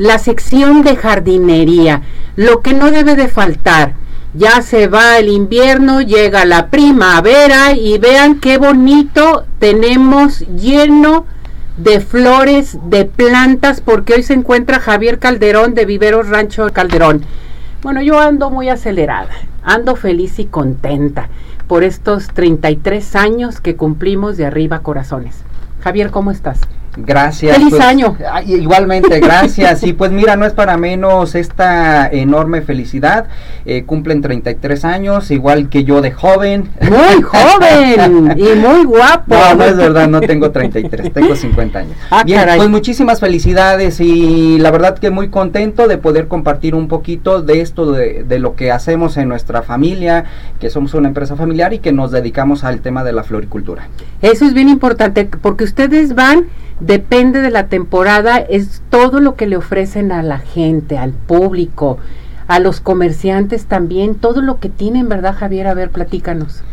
la sección de jardinería, lo que no debe de faltar. Ya se va el invierno, llega la primavera y vean qué bonito tenemos lleno de flores, de plantas, porque hoy se encuentra Javier Calderón de Viveros Rancho Calderón. Bueno, yo ando muy acelerada, ando feliz y contenta por estos 33 años que cumplimos de arriba corazones. Javier, ¿cómo estás? Gracias. Feliz pues, año. Igualmente, gracias. y pues mira, no es para menos esta enorme felicidad. Eh, cumplen 33 años, igual que yo de joven. Muy joven y muy guapo. No, no es verdad, no tengo 33, tengo 50 años. Ah, Bien, caray. pues muchísimas felicidades y la verdad que muy contento de poder compartir un poquito de esto, de, de lo que hacemos en nuestra familia, que somos una empresa familiar y que nos dedicamos al tema de la floricultura. Eso es bien importante porque ustedes van, depende de la temporada, es todo lo que le ofrecen a la gente, al público, a los comerciantes también, todo lo que tienen, ¿verdad, Javier? A ver, platícanos.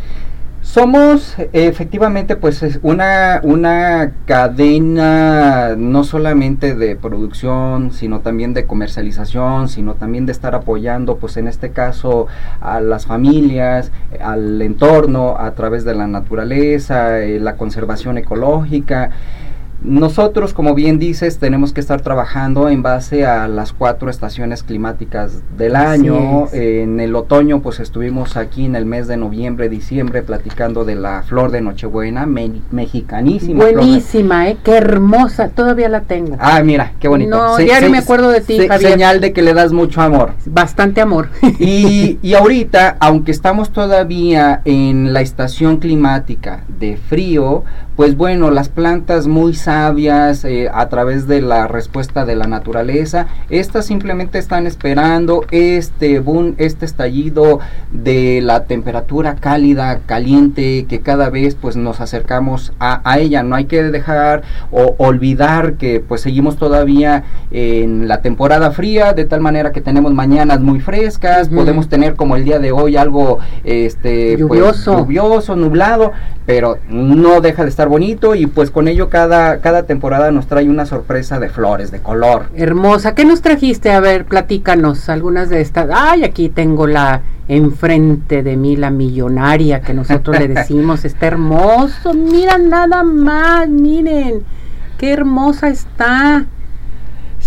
Somos efectivamente pues es una, una cadena no solamente de producción, sino también de comercialización, sino también de estar apoyando pues en este caso a las familias, al entorno a través de la naturaleza, eh, la conservación ecológica. Nosotros, como bien dices, tenemos que estar trabajando en base a las cuatro estaciones climáticas del año. es. En el otoño, pues estuvimos aquí en el mes de noviembre, diciembre, platicando de la flor de Nochebuena, me- mexicanísima. de- Buenísima, ¿eh? Qué hermosa, todavía la tengo. Ah, mira, qué bonito. No, diario me acuerdo de ti, Javier. Señal de que le das mucho amor. Bastante amor. Y, y ahorita, aunque estamos todavía en la estación climática de frío, pues bueno, las plantas muy sabias eh, a través de la respuesta de la naturaleza, estas simplemente están esperando este boom, este estallido de la temperatura cálida, caliente, que cada vez pues nos acercamos a, a ella. No hay que dejar o olvidar que pues seguimos todavía en la temporada fría, de tal manera que tenemos mañanas muy frescas, podemos tener como el día de hoy algo este pues, Lluvioso. lluvioso, nublado, pero no deja de estar bonito y pues con ello cada, cada temporada nos trae una sorpresa de flores, de color. Hermosa. ¿Qué nos trajiste? A ver, platícanos algunas de estas. Ay, aquí tengo la enfrente de mí, la millonaria que nosotros le decimos. Está hermoso. Mira nada más, miren. Qué hermosa está.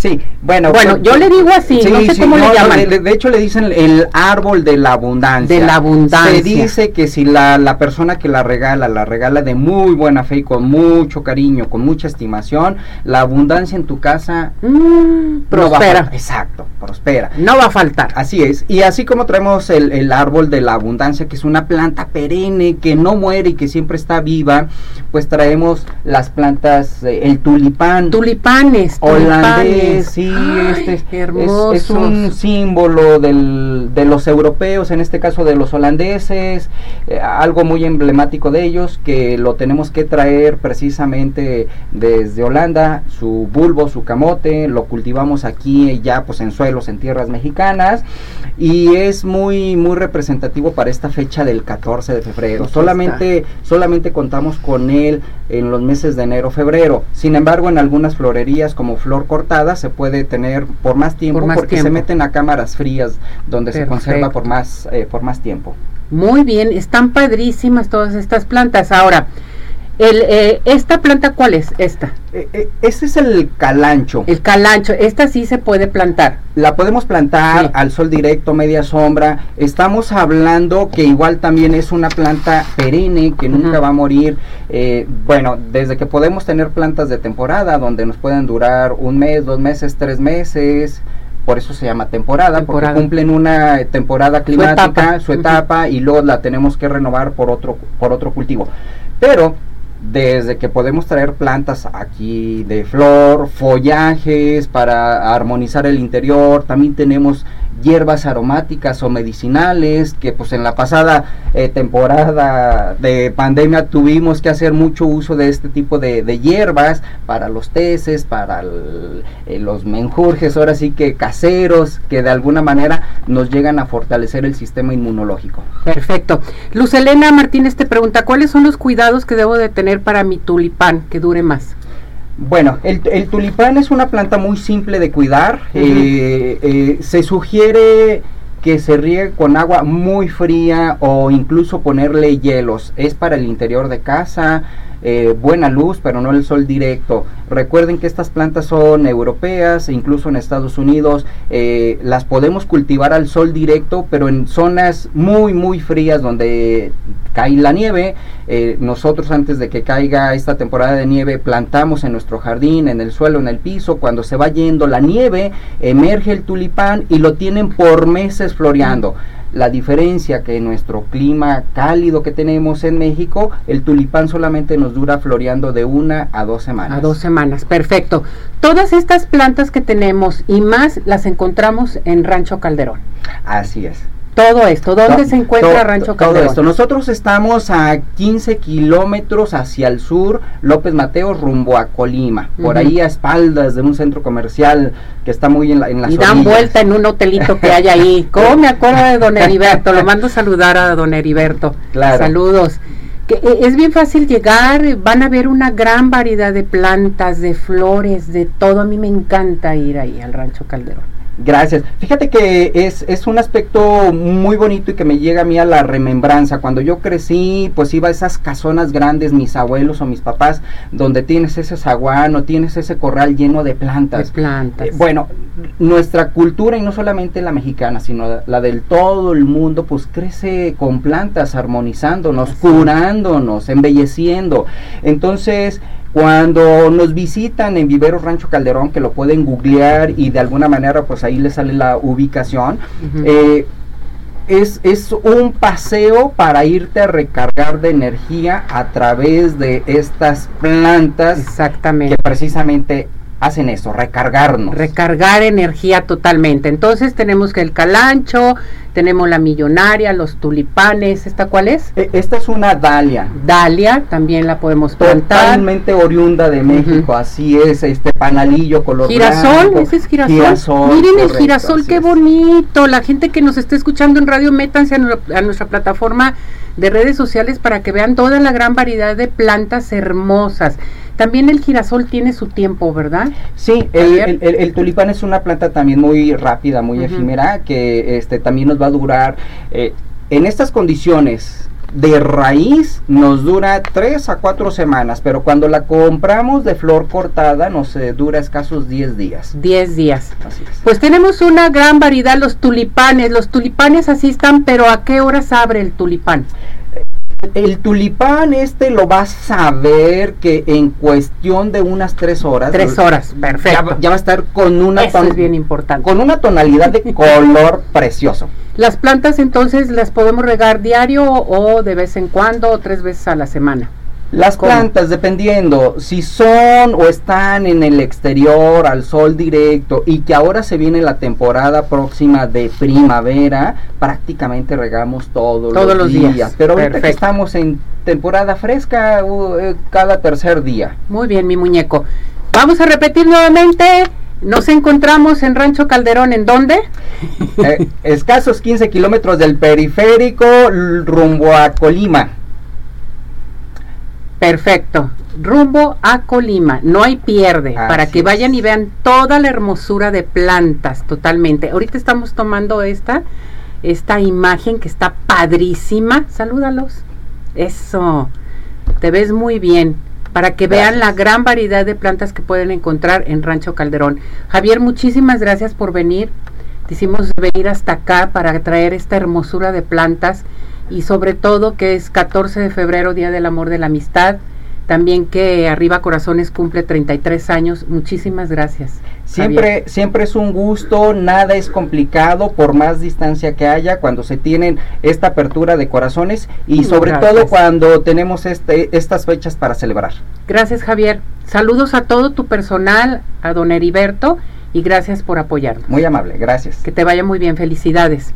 Sí, bueno. Bueno, pues, yo le digo así, no sé cómo le no, llaman. De, de hecho le dicen el árbol de la abundancia. De la abundancia. Se dice que si la, la persona que la regala, la regala de muy buena fe y con mucho cariño, con mucha estimación, la abundancia en tu casa Mm, prospera. exacto, prospera. No va a faltar. Así es, y así como traemos el, el árbol de la abundancia, que es una planta perenne, que no muere y que siempre está viva, pues traemos las plantas, eh, el tulipán, Tulipanes. holandés, tulipanes. sí, Ay, este es- hermosos. es, un símbolo del, de los europeos, en este caso de los holandeses, eh, algo muy emblemático de ellos, que lo tenemos que traer precisamente desde Holanda, su bulbo, su camote, lo cultivamos aquí ya pues en en tierras mexicanas, y es muy, muy representativo para esta fecha del 14 de febrero. Aquí Solamente, solamente contamos con él en los meses de enero, febrero. Sin embargo, en algunas florerías como flor cortada se puede tener por más tiempo Por más porque se meten a cámaras frías donde se conserva por más, eh, por más tiempo. Muy bien, están padrísimas todas estas plantas. Ahora, el, eh, ¿esta planta cuál es? Esta. Ese es el calancho. El calancho. Esta sí se puede plantar. La podemos plantar Sí. al sol directo, media sombra. Estamos hablando que igual también es una planta perenne que nunca va a morir. Eh, bueno, desde que podemos tener plantas de temporada donde nos pueden durar un mes, dos meses, tres meses. Por eso se llama temporada, Temporada. porque cumplen una temporada climática, etapa. su etapa, y luego la tenemos que renovar por otro, por otro cultivo. Pero desde que podemos traer plantas aquí de flor, follajes para armonizar el interior, también tenemos hierbas aromáticas o medicinales que pues en la pasada eh, temporada de pandemia tuvimos que hacer mucho uso de este tipo de, hierbas para los teces, para eh, los menjurjes, ahora sí que caseros, que de alguna manera nos llegan a fortalecer el sistema inmunológico. Perfecto. Luz Elena Martínez te pregunta, ¿cuáles son los cuidados que debo de tener para mi tulipán que dure más? Bueno, el, el, tulipán es una planta muy simple de cuidar. eh, eh, se sugiere que se riegue con agua muy fría o incluso ponerle hielos. Es para el interior de casa, eh, buena luz, pero no el sol directo. Recuerden que estas plantas son europeas e incluso en Estados Unidos eh, las podemos cultivar al sol directo, pero en zonas muy, muy frías donde cae la nieve. Eh, nosotros antes de que caiga esta temporada de nieve plantamos en nuestro jardín, en el suelo, en el piso. Cuando se va yendo la nieve, emerge el tulipán y lo tienen por meses floreando la diferencia que en nuestro clima cálido que tenemos en México, el tulipán solamente nos dura floreando de una a dos semanas. A dos semanas, perfecto. Todas estas plantas que tenemos y más las encontramos en Rancho Calderón. Así es. Todo esto, ¿dónde se encuentra Rancho Calderón? Todo esto. Nosotros estamos a 15 kilómetros hacia el sur, López Mateo, rumbo a Colima. Por uh -huh. ahí a espaldas de un centro comercial que está muy en, la, en las Y dan orillas. vuelta en un hotelito que hay ahí. ¿Cómo me acuerdo de don Heriberto? Lo mando a saludar a don Heriberto. Claro. Saludos. Que eh, es bien fácil llegar, van a ver una gran variedad de plantas, de flores, de todo. A mí me encanta ir ahí al Rancho Calderón. Gracias. Fíjate que es, es un aspecto muy bonito y que me llega a mí a la remembranza. Cuando yo crecí, pues iba a esas casonas grandes, mis abuelos o mis papás, donde tienes ese zaguán o tienes ese corral lleno de plantas. De plantas. Eh, bueno, nuestra cultura, y no solamente la mexicana, sino la, del todo el mundo, pues crece con plantas, armonizándonos, Así. curándonos, embelleciendo. Entonces, cuando nos visitan en Vivero Rancho Calderón, que lo pueden googlear y de alguna manera pues ahí les sale la ubicación, uh -huh. eh, es, es, un paseo para irte a recargar de energía a través de estas plantas Exactamente. que precisamente hacen eso, recargarnos. Recargar energía totalmente. Entonces tenemos que el calancho, tenemos la millonaria, los tulipanes, ¿esta cuál es? Esta es una dalia. Dalia, también la podemos plantar. Totalmente oriunda de México, uh -huh. así es, este panalillo color girasol, blanco. ese es girasol. girasol Miren correcto, el girasol, qué es. bonito. La gente que nos está escuchando en radio, métanse a nuestra plataforma de redes sociales para que vean toda la gran variedad de plantas hermosas. También el girasol tiene su tiempo, ¿verdad? Sí, el, el, el, el, tulipán es una planta también muy rápida, muy uh -huh. efímera, que este también nos va a durar eh, en estas condiciones de raíz nos dura tres a cuatro semanas, pero cuando la compramos de flor cortada nos eh, dura escasos 10 días. 10 días. Así es. Pues tenemos una gran variedad, los tulipanes. Los tulipanes así están, pero ¿a qué horas abre el tulipán? El tulipán este lo vas a ver que en cuestión de unas tres horas. Tres horas, perfecto. Ya, ya va a estar con una Eso es bien importante. Con una tonalidad de color precioso. Las plantas entonces las podemos regar diario o de vez en cuando o tres veces a la semana. Las ¿Cómo? plantas, dependiendo si son o están en el exterior, al sol directo, y que ahora se viene la temporada próxima de primavera, prácticamente regamos todos, todos los, días. días. Pero ahorita Perfecto. que estamos en temporada fresca, uh, cada tercer día. Muy bien, mi muñeco. Vamos a repetir nuevamente. Nos encontramos en Rancho Calderón, ¿en dónde? Eh, escasos 15 kilómetros del periférico rumbo a Colima. Perfecto. Rumbo a Colima. No hay pierde. Así para que vayan y vean toda la hermosura de plantas totalmente. Ahorita estamos tomando esta, esta imagen que está padrísima. Salúdalos. Eso. Te ves muy bien. Para que gracias. vean la gran variedad de plantas que pueden encontrar en Rancho Calderón. Javier, muchísimas gracias por venir. Hicimos venir hasta acá para traer esta hermosura de plantas y sobre todo que es 14 de febrero, Día del Amor de la Amistad. También que Arriba Corazones cumple 33 años. Muchísimas gracias. Siempre, Javier. siempre es un gusto, nada es complicado por más distancia que haya cuando se tienen esta apertura de corazones y sobre gracias. todo cuando tenemos este, estas fechas para celebrar. Gracias Javier. Saludos a todo tu personal, a don Heriberto y gracias por apoyarnos. Muy amable, gracias. Que te vaya muy bien, felicidades.